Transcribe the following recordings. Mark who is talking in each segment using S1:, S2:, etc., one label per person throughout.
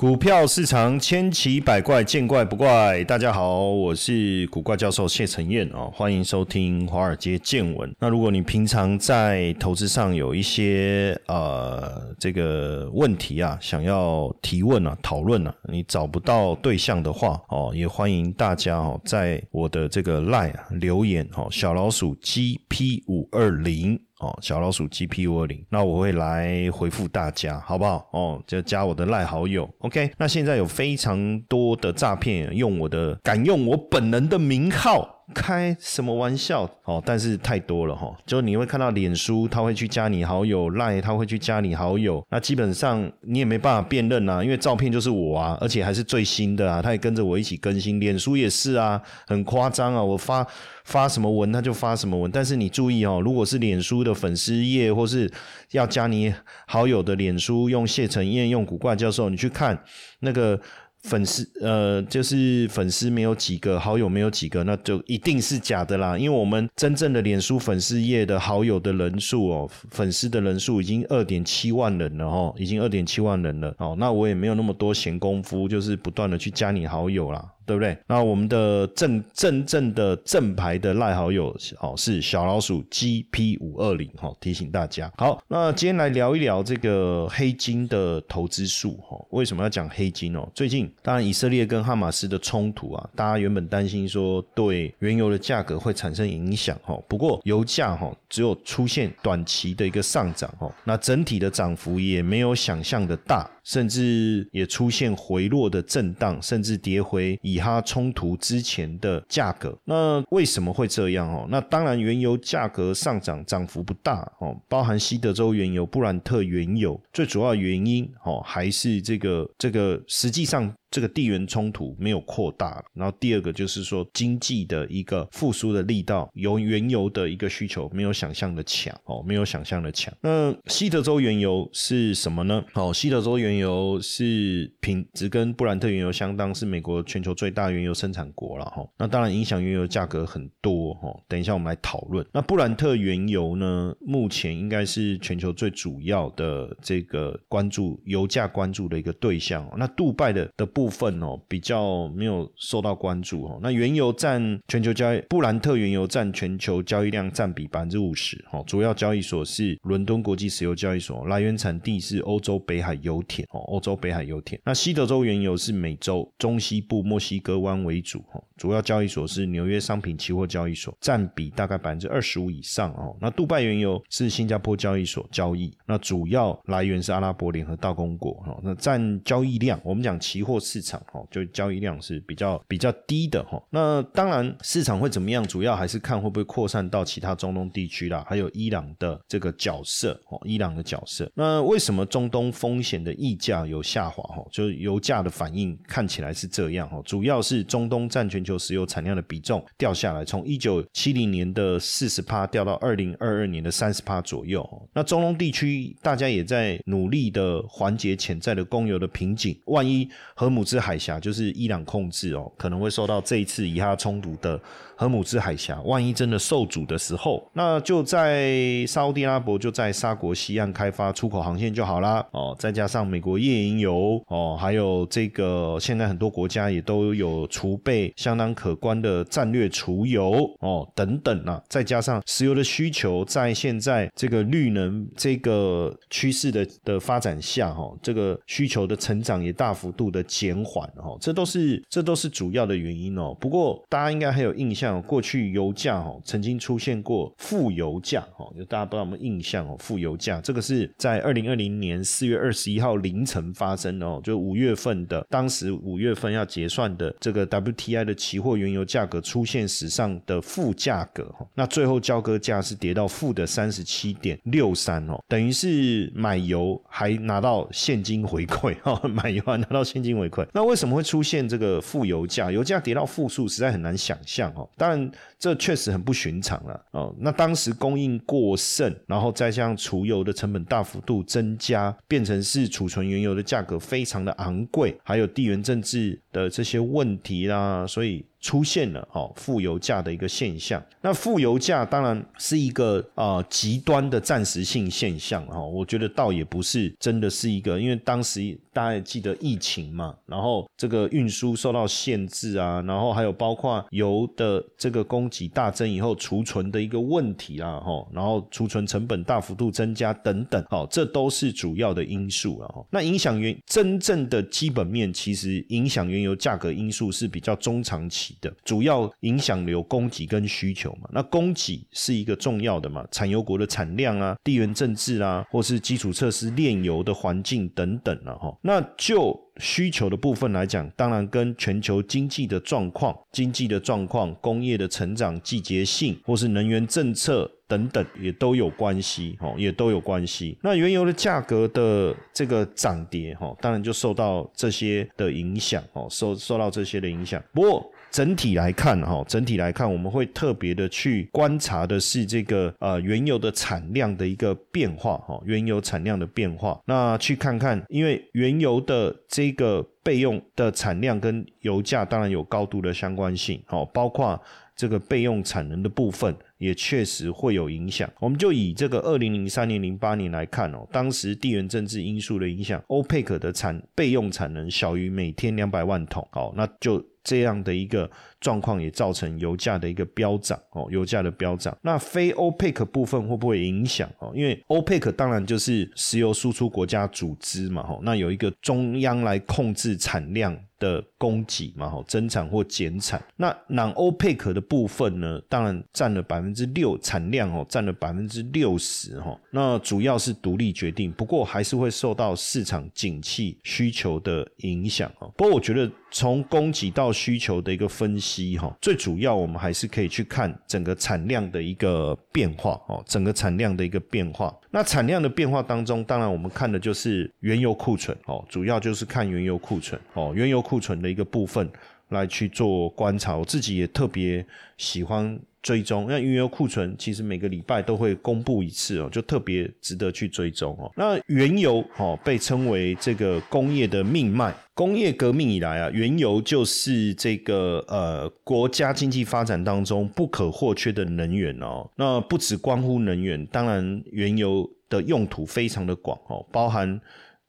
S1: 股票市场千奇百怪，见怪不怪。大家好，我是古怪教授谢承彦哦，欢迎收听华尔街见闻。那如果你平常在投资上有一些呃这个问题啊，想要提问啊、讨论啊，你找不到对象的话哦，也欢迎大家哦，在我的这个 line 留言哦，小老鼠 GP 五二零。哦，小老鼠 G P 五二零，那我会来回复大家，好不好？哦，就加我的赖好友，OK。那现在有非常多的诈骗，用我的敢用我本人的名号。开什么玩笑哦！但是太多了哈，就你会看到脸书他会去加你好友，赖他会去加你好友，那基本上你也没办法辨认啊，因为照片就是我啊，而且还是最新的啊，他也跟着我一起更新。脸书也是啊，很夸张啊，我发发什么文他就发什么文，但是你注意哦，如果是脸书的粉丝页或是要加你好友的脸书，用谢承彦用古怪教授，你去看那个。粉丝呃，就是粉丝没有几个，好友没有几个，那就一定是假的啦。因为我们真正的脸书粉丝页的好友的人数哦，粉丝的人数已经二点七万人了哦，已经二点七万人了哦。那我也没有那么多闲工夫，就是不断的去加你好友啦。对不对？那我们的正正正的正牌的赖好友哦，是小老鼠 GP 五二零哈，提醒大家。好，那今天来聊一聊这个黑金的投资术哈。为什么要讲黑金哦？最近当然以色列跟哈马斯的冲突啊，大家原本担心说对原油的价格会产生影响哈。不过油价哈只有出现短期的一个上涨哈，那整体的涨幅也没有想象的大。甚至也出现回落的震荡，甚至跌回以哈冲突之前的价格。那为什么会这样哦？那当然，原油价格上涨涨幅不大哦，包含西德州原油、布兰特原油，最主要原因哦还是这个这个实际上。这个地缘冲突没有扩大，然后第二个就是说经济的一个复苏的力道，由原油的一个需求没有想象的强哦，没有想象的强。那西德州原油是什么呢？哦，西德州原油是品质跟布兰特原油相当，是美国全球最大原油生产国了哈。那当然影响原油价格很多哈。等一下我们来讨论。那布兰特原油呢，目前应该是全球最主要的这个关注油价关注的一个对象。那杜拜的的。部分哦比较没有受到关注哦，那原油占全球交易，布兰特原油占全球交易量占比百分之五十哦，主要交易所是伦敦国际石油交易所，来源产地是欧洲北海油田哦，欧洲北海油田。那西德州原油是美洲中西部墨西哥湾为主哦，主要交易所是纽约商品期货交易所，占比大概百分之二十五以上哦。那杜拜原油是新加坡交易所交易，那主要来源是阿拉伯联合大公国哦，那占交易量，我们讲期货。市场哈，就交易量是比较比较低的哈。那当然，市场会怎么样，主要还是看会不会扩散到其他中东地区啦，还有伊朗的这个角色哦，伊朗的角色。那为什么中东风险的溢价有下滑哈？就油价的反应看起来是这样哈，主要是中东占全球石油产量的比重掉下来，从一九七零年的四十趴掉到二零二二年的三十趴左右。那中东地区大家也在努力的缓解潜在的供油的瓶颈，万一和姆兹海峡就是伊朗控制哦，可能会受到这一次以哈冲突的荷姆兹海峡，万一真的受阻的时候，那就在沙地阿拉伯就在沙国西岸开发出口航线就好啦哦。再加上美国页岩油哦，还有这个现在很多国家也都有储备相当可观的战略储油哦等等啊，再加上石油的需求在现在这个绿能这个趋势的的发展下哈，这个需求的成长也大幅度的。减延缓哦，这都是这都是主要的原因哦。不过大家应该还有印象，过去油价哦曾经出现过负油价哦，就大家不知道有没有印象哦？负油价这个是在二零二零年四月二十一号凌晨发生的哦，就五月份的，当时五月份要结算的这个 WTI 的期货原油价格出现史上的负价格哈，那最后交割价是跌到负的三十七点六三哦，等于是买油还拿到现金回馈哦，买油还拿到现金回馈。那为什么会出现这个负油价？油价跌到负数，实在很难想象哦。当然，这确实很不寻常了哦。那当时供应过剩，然后再加上储油的成本大幅度增加，变成是储存原油的价格非常的昂贵，还有地缘政治的这些问题啦，所以。出现了哦负油价的一个现象，那负油价当然是一个啊极端的暂时性现象哈，我觉得倒也不是真的是一个，因为当时大家也记得疫情嘛，然后这个运输受到限制啊，然后还有包括油的这个供给大增以后储存的一个问题啊哈，然后储存成本大幅度增加等等，哦，这都是主要的因素了哈。那影响原真正的基本面，其实影响原原油价格因素是比较中长期。的主要影响流供给跟需求嘛，那供给是一个重要的嘛，产油国的产量啊，地缘政治啊，或是基础设施炼油的环境等等了哈。那就需求的部分来讲，当然跟全球经济的状况、经济的状况、工业的成长、季节性或是能源政策等等也都有关系哦，也都有关系。那原油的价格的这个涨跌哈，当然就受到这些的影响哦，受受到这些的影响。不过整体来看，哈，整体来看，我们会特别的去观察的是这个呃原油的产量的一个变化，哈，原油产量的变化。那去看看，因为原油的这个备用的产量跟油价当然有高度的相关性，哦，包括这个备用产能的部分也确实会有影响。我们就以这个二零零三年、零八年来看哦，当时地缘政治因素的影响，欧佩克的产备用产能小于每天两百万桶，哦，那就。这样的一个状况也造成油价的一个飙涨哦，油价的飙涨。那非欧佩克部分会不会影响哦？因为欧佩克当然就是石油输出国家组织嘛，吼，那有一个中央来控制产量。的供给嘛，哈，增产或减产。那南欧佩克的部分呢，当然占了百分之六产量哦，占了百分之六十哈。那主要是独立决定，不过还是会受到市场景气需求的影响哦。不过我觉得从供给到需求的一个分析哈，最主要我们还是可以去看整个产量的一个变化哦，整个产量的一个变化。那产量的变化当中，当然我们看的就是原油库存哦，主要就是看原油库存哦，原油库存的一个部分来去做观察。我自己也特别喜欢。追踪那原油库存其实每个礼拜都会公布一次哦，就特别值得去追踪哦。那原油哦被称为这个工业的命脉，工业革命以来啊，原油就是这个呃国家经济发展当中不可或缺的能源哦。那不只关乎能源，当然原油的用途非常的广哦，包含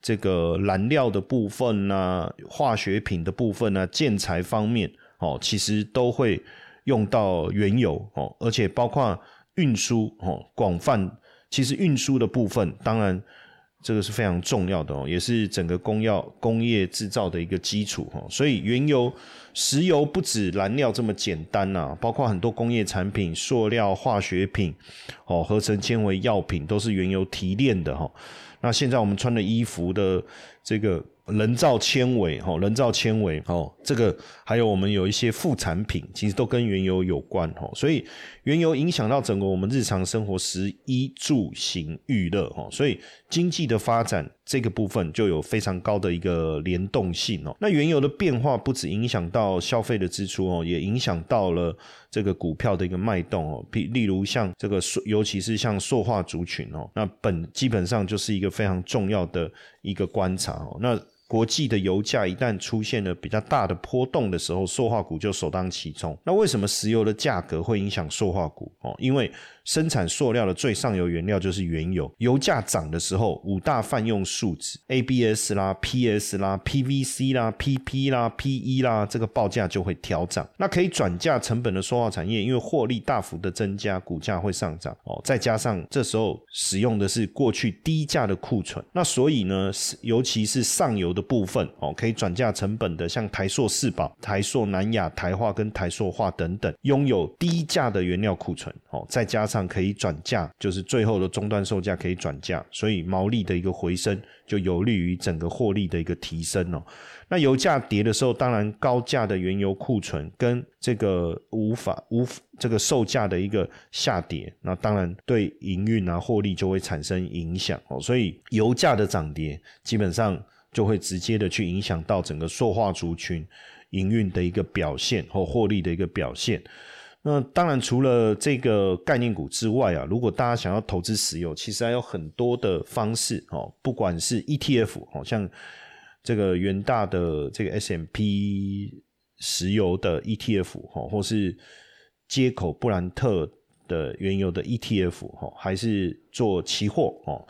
S1: 这个燃料的部分呐、化学品的部分呐、建材方面哦，其实都会。用到原油哦，而且包括运输哦，广泛其实运输的部分，当然这个是非常重要的哦，也是整个工药工业制造的一个基础哦。所以原油、石油不止燃料这么简单呐，包括很多工业产品、塑料、化学品哦，合成纤维、药品都是原油提炼的哈。那现在我们穿的衣服的这个。人造纤维，哈，人造纤维，哦，这个还有我们有一些副产品，其实都跟原油有关，哈，所以原油影响到整个我们日常生活食衣住行娱乐，哈，所以经济的发展这个部分就有非常高的一个联动性哦。那原油的变化不止影响到消费的支出哦，也影响到了这个股票的一个脉动哦。比例如像这个尤其是像塑化族群哦，那本基本上就是一个非常重要的一个观察哦。那国际的油价一旦出现了比较大的波动的时候，塑化股就首当其冲。那为什么石油的价格会影响塑化股？哦，因为生产塑料的最上游原料就是原油，油价涨的时候，五大泛用树脂 ABS 啦、PS 啦、PVC 啦、PP 啦、PE 啦，这个报价就会调涨。那可以转嫁成本的塑化产业，因为获利大幅的增加，股价会上涨。哦，再加上这时候使用的是过去低价的库存，那所以呢，尤其是上游的。部分哦，可以转嫁成本的，像台塑四宝、台塑南亚、台化跟台塑化等等，拥有低价的原料库存哦，再加上上可以转嫁，就是最后的终端售价可以转嫁，所以毛利的一个回升，就有利于整个获利的一个提升哦。那油价跌的时候，当然高价的原油库存跟这个无法无这个售价的一个下跌，那当然对营运啊获利就会产生影响哦。所以油价的涨跌基本上。就会直接的去影响到整个塑化族群营运的一个表现或获利的一个表现。那当然，除了这个概念股之外啊，如果大家想要投资石油，其实还有很多的方式哦，不管是 ETF 哦，像这个元大的这个 S M P 石油的 E T F 哈，或是接口布兰特的原油的 E T F 哈，还是做期货哦。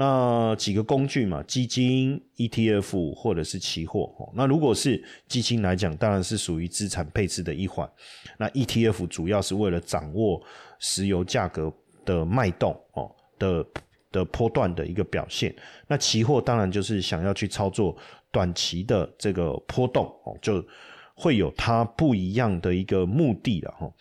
S1: 那几个工具嘛，基金、ETF 或者是期货。那如果是基金来讲，当然是属于资产配置的一环。那 ETF 主要是为了掌握石油价格的脉动哦的的波段的一个表现。那期货当然就是想要去操作短期的这个波动哦，就。会有它不一样的一个目的了哈。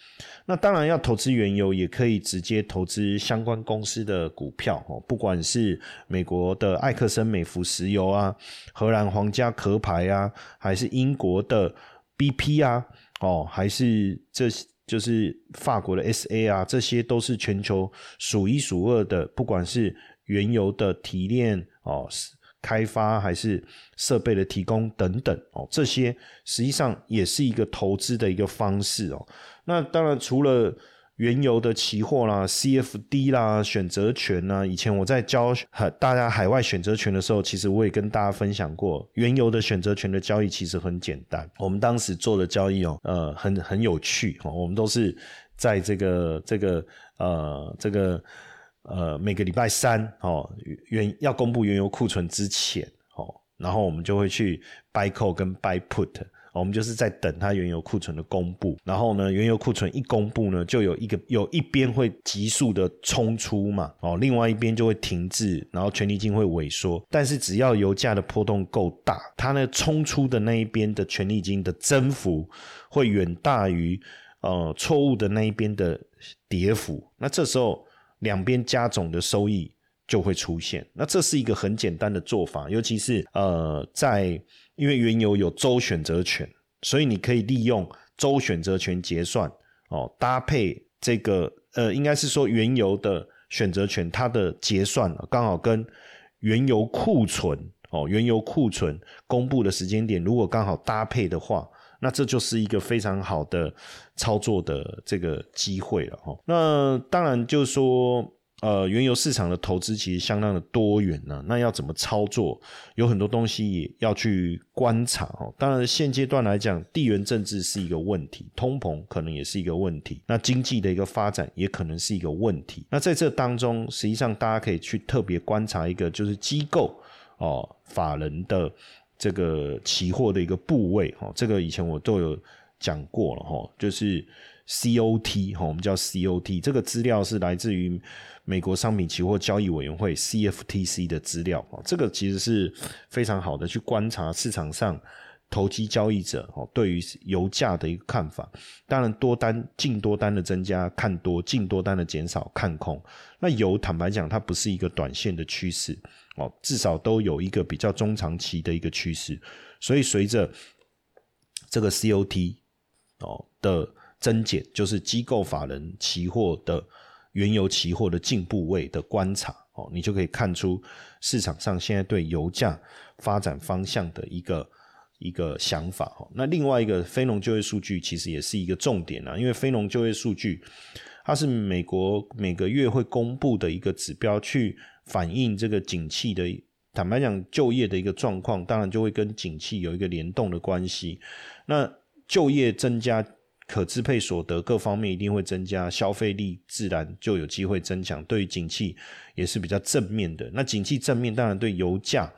S1: 那当然要投资原油，也可以直接投资相关公司的股票哦。不管是美国的埃克森美孚石油啊，荷兰皇家壳牌啊，还是英国的 BP 啊，哦，还是这就是法国的 SA 啊，这些都是全球数一数二的，不管是原油的提炼哦。开发还是设备的提供等等哦，这些实际上也是一个投资的一个方式哦。那当然除了原油的期货啦、CFD 啦、选择权呐，以前我在教大家海外选择权的时候，其实我也跟大家分享过，原油的选择权的交易其实很简单。我们当时做的交易哦，呃，很很有趣哦。我们都是在这个这个呃这个。呃，每个礼拜三哦，原要公布原油库存之前哦，然后我们就会去 buy call 跟 buy put，我们就是在等它原油库存的公布。然后呢，原油库存一公布呢，就有一个有一边会急速的冲出嘛，哦，另外一边就会停滞，然后权利金会萎缩。但是只要油价的波动够大，它呢冲出的那一边的权利金的增幅会远大于呃错误的那一边的跌幅。那这时候。两边加总的收益就会出现，那这是一个很简单的做法，尤其是呃，在因为原油有周选择权，所以你可以利用周选择权结算哦，搭配这个呃，应该是说原油的选择权，它的结算刚好跟原油库存哦，原油库存公布的时间点如果刚好搭配的话。那这就是一个非常好的操作的这个机会了哈。那当然就是说，呃，原油市场的投资其实相当的多元呢。那要怎么操作，有很多东西也要去观察哦。当然，现阶段来讲，地缘政治是一个问题，通膨可能也是一个问题，那经济的一个发展也可能是一个问题。那在这当中，实际上大家可以去特别观察一个，就是机构哦，法人的。这个期货的一个部位哈，这个以前我都有讲过了哈，就是 COT 哈，我们叫 COT，这个资料是来自于美国商品期货交易委员会 CFTC 的资料啊，这个其实是非常好的去观察市场上投机交易者哦对于油价的一个看法。当然，多单净多单的增加看多，净多单的减少看空。那油坦白讲，它不是一个短线的趋势。哦，至少都有一个比较中长期的一个趋势，所以随着这个 COT 哦的增减，就是机构法人期货的原油期货的进步位的观察哦，你就可以看出市场上现在对油价发展方向的一个一个想法哦。那另外一个非农就业数据其实也是一个重点啊，因为非农就业数据它是美国每个月会公布的一个指标去。反映这个景气的，坦白讲，就业的一个状况，当然就会跟景气有一个联动的关系。那就业增加，可支配所得各方面一定会增加，消费力自然就有机会增强，对于景气也是比较正面的。那景气正面，当然对油价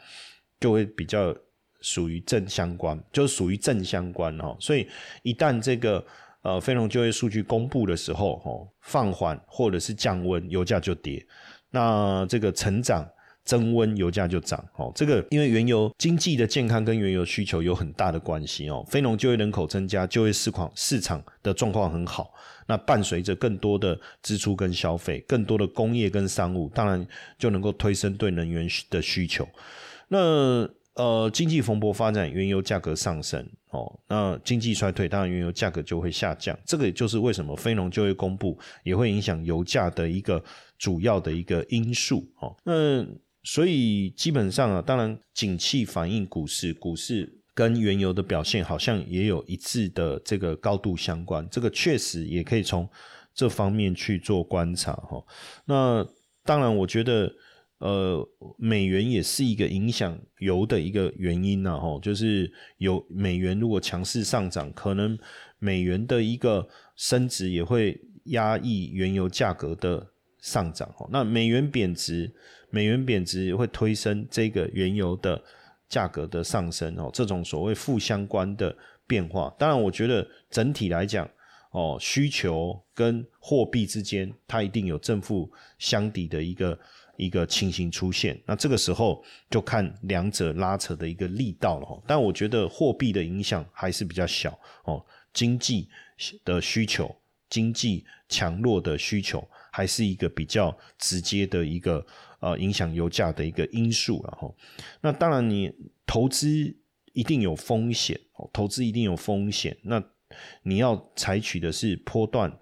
S1: 就会比较属于正相关，就属于正相关哦。所以一旦这个呃非农就业数据公布的时候，哦放缓或者是降温，油价就跌。那这个成长增温，油价就涨哦。这个因为原油经济的健康跟原油需求有很大的关系哦。非农就业人口增加，就业市况市场的状况很好。那伴随着更多的支出跟消费，更多的工业跟商务，当然就能够推升对能源的需求。那呃，经济蓬勃发展，原油价格上升哦。那经济衰退，当然原油价格就会下降。这个也就是为什么非农就业公布也会影响油价的一个。主要的一个因素哦，那所以基本上啊，当然景气反映股市，股市跟原油的表现好像也有一致的这个高度相关，这个确实也可以从这方面去做观察哈。那当然，我觉得呃，美元也是一个影响油的一个原因呢，吼，就是有美元如果强势上涨，可能美元的一个升值也会压抑原油价格的上涨，吼，那美元贬值，美元贬值会推升这个原油的价格的上升，哦，这种所谓负相关的变化，当然，我觉得整体来讲。哦，需求跟货币之间，它一定有正负相抵的一个一个情形出现。那这个时候就看两者拉扯的一个力道了哈。但我觉得货币的影响还是比较小哦，经济的需求、经济强弱的需求，还是一个比较直接的一个呃影响油价的一个因素了哈。那当然，你投资一定有风险哦，投资一定有风险。那你要采取的是波段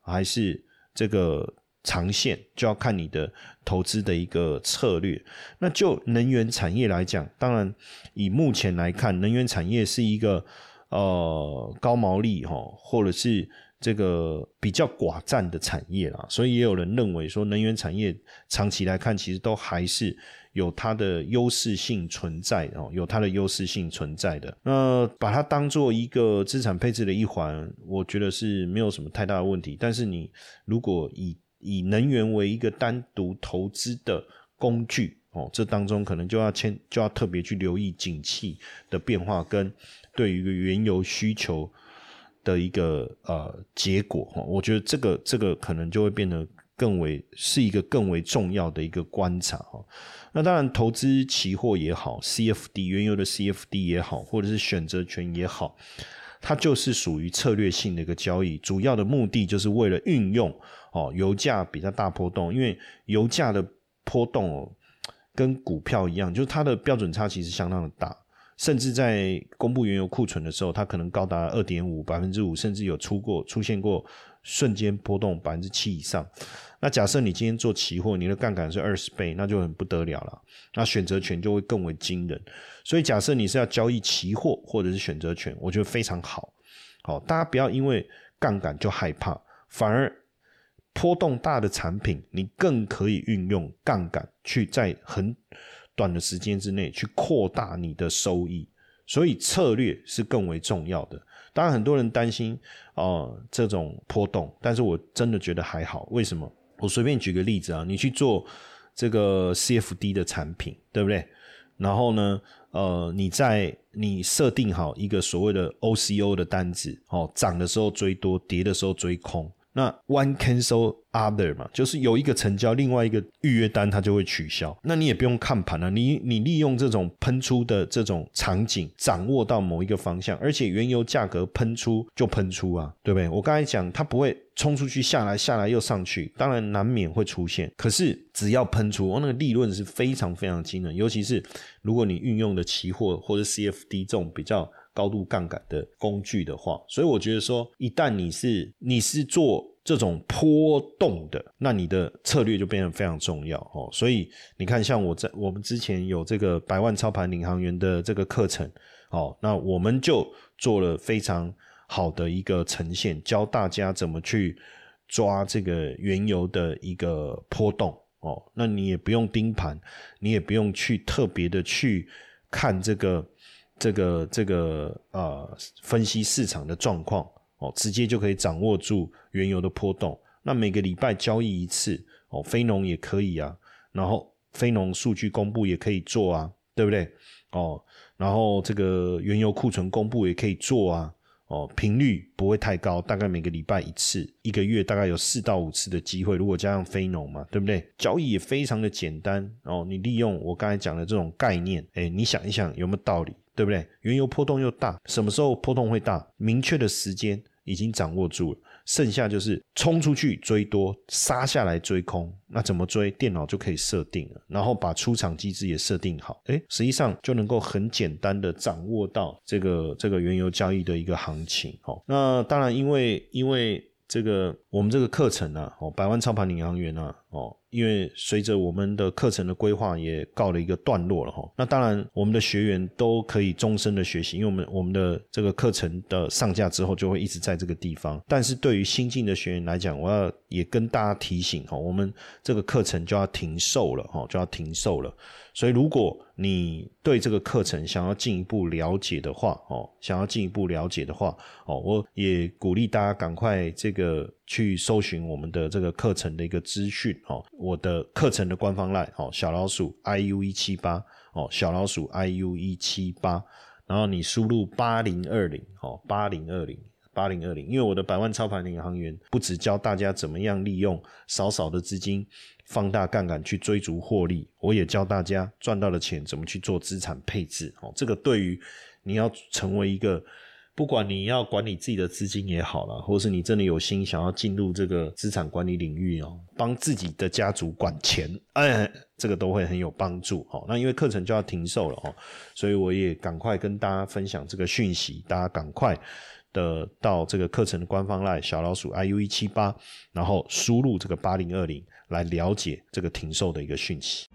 S1: 还是这个长线，就要看你的投资的一个策略。那就能源产业来讲，当然以目前来看，能源产业是一个呃高毛利哈，或者是。这个比较寡占的产业啦，所以也有人认为说，能源产业长期来看，其实都还是有它的优势性存在哦，有它的优势性存在的。那把它当做一个资产配置的一环，我觉得是没有什么太大的问题。但是你如果以以能源为一个单独投资的工具哦，这当中可能就要牵就要特别去留意景气的变化跟对于原油需求。的一个呃结果哈，我觉得这个这个可能就会变得更为是一个更为重要的一个观察哈。那当然，投资期货也好，CFD 原油的 CFD 也好，或者是选择权也好，它就是属于策略性的一个交易，主要的目的就是为了运用哦油价比较大波动，因为油价的波动哦跟股票一样，就是它的标准差其实相当的大。甚至在公布原油库存的时候，它可能高达二点五百分之五，甚至有出过出现过瞬间波动百分之七以上。那假设你今天做期货，你的杠杆是二十倍，那就很不得了了。那选择权就会更为惊人。所以假设你是要交易期货或者是选择权，我觉得非常好。好，大家不要因为杠杆就害怕，反而波动大的产品，你更可以运用杠杆去在很。短的时间之内去扩大你的收益，所以策略是更为重要的。当然，很多人担心哦这种波动，但是我真的觉得还好。为什么？我随便举个例子啊，你去做这个 CFD 的产品，对不对？然后呢，呃，你在你设定好一个所谓的 OCO 的单子，哦，涨的时候追多，跌的时候追空。那 one cancel other 嘛，就是有一个成交，另外一个预约单它就会取消。那你也不用看盘了，你你利用这种喷出的这种场景，掌握到某一个方向，而且原油价格喷出就喷出啊，对不对？我刚才讲它不会冲出去下来，下来又上去，当然难免会出现。可是只要喷出，那个利润是非常非常惊人，尤其是如果你运用的期货或者 CFD 这种比较。高度杠杆的工具的话，所以我觉得说，一旦你是你是做这种波动的，那你的策略就变得非常重要哦。所以你看，像我在我们之前有这个百万操盘领航员的这个课程哦，那我们就做了非常好的一个呈现，教大家怎么去抓这个原油的一个波动哦。那你也不用盯盘，你也不用去特别的去看这个。这个这个呃，分析市场的状况哦，直接就可以掌握住原油的波动。那每个礼拜交易一次哦，非农也可以啊，然后非农数据公布也可以做啊，对不对？哦，然后这个原油库存公布也可以做啊，哦，频率不会太高，大概每个礼拜一次，一个月大概有四到五次的机会。如果加上非农嘛，对不对？交易也非常的简单哦，你利用我刚才讲的这种概念，哎，你想一想有没有道理？对不对？原油波动又大，什么时候波动会大？明确的时间已经掌握住了，剩下就是冲出去追多，杀下来追空。那怎么追？电脑就可以设定了，然后把出场机制也设定好，哎，实际上就能够很简单的掌握到这个这个原油交易的一个行情。哦，那当然，因为因为这个我们这个课程啊，哦，百万操盘领航员啊，哦，因为随着我们的课程的规划也告了一个段落了哈。那当然，我们的学员都可以终身的学习，因为我们我们的这个课程的上架之后就会一直在这个地方。但是对于新进的学员来讲，我要也跟大家提醒哈，我们这个课程就要停售了哈，就要停售了。所以，如果你对这个课程想要进一步了解的话，哦，想要进一步了解的话，哦，我也鼓励大家赶快这个去搜寻我们的这个课程的一个资讯，哦，我的课程的官方 line，哦，小老鼠 iu 一七八，哦，小老鼠 iu 一七八，然后你输入八零二零，哦，八零二零，八零二零，因为我的百万操盘领航员不只教大家怎么样利用少少的资金。放大杠杆去追逐获利，我也教大家赚到的钱怎么去做资产配置哦。这个对于你要成为一个，不管你要管理自己的资金也好了，或是你真的有心想要进入这个资产管理领域哦，帮自己的家族管钱，哎，这个都会很有帮助哦。那因为课程就要停售了哦，所以我也赶快跟大家分享这个讯息，大家赶快。的到这个课程的官方 line 小老鼠 iu 一七八，然后输入这个八零二零来了解这个停售的一个讯息。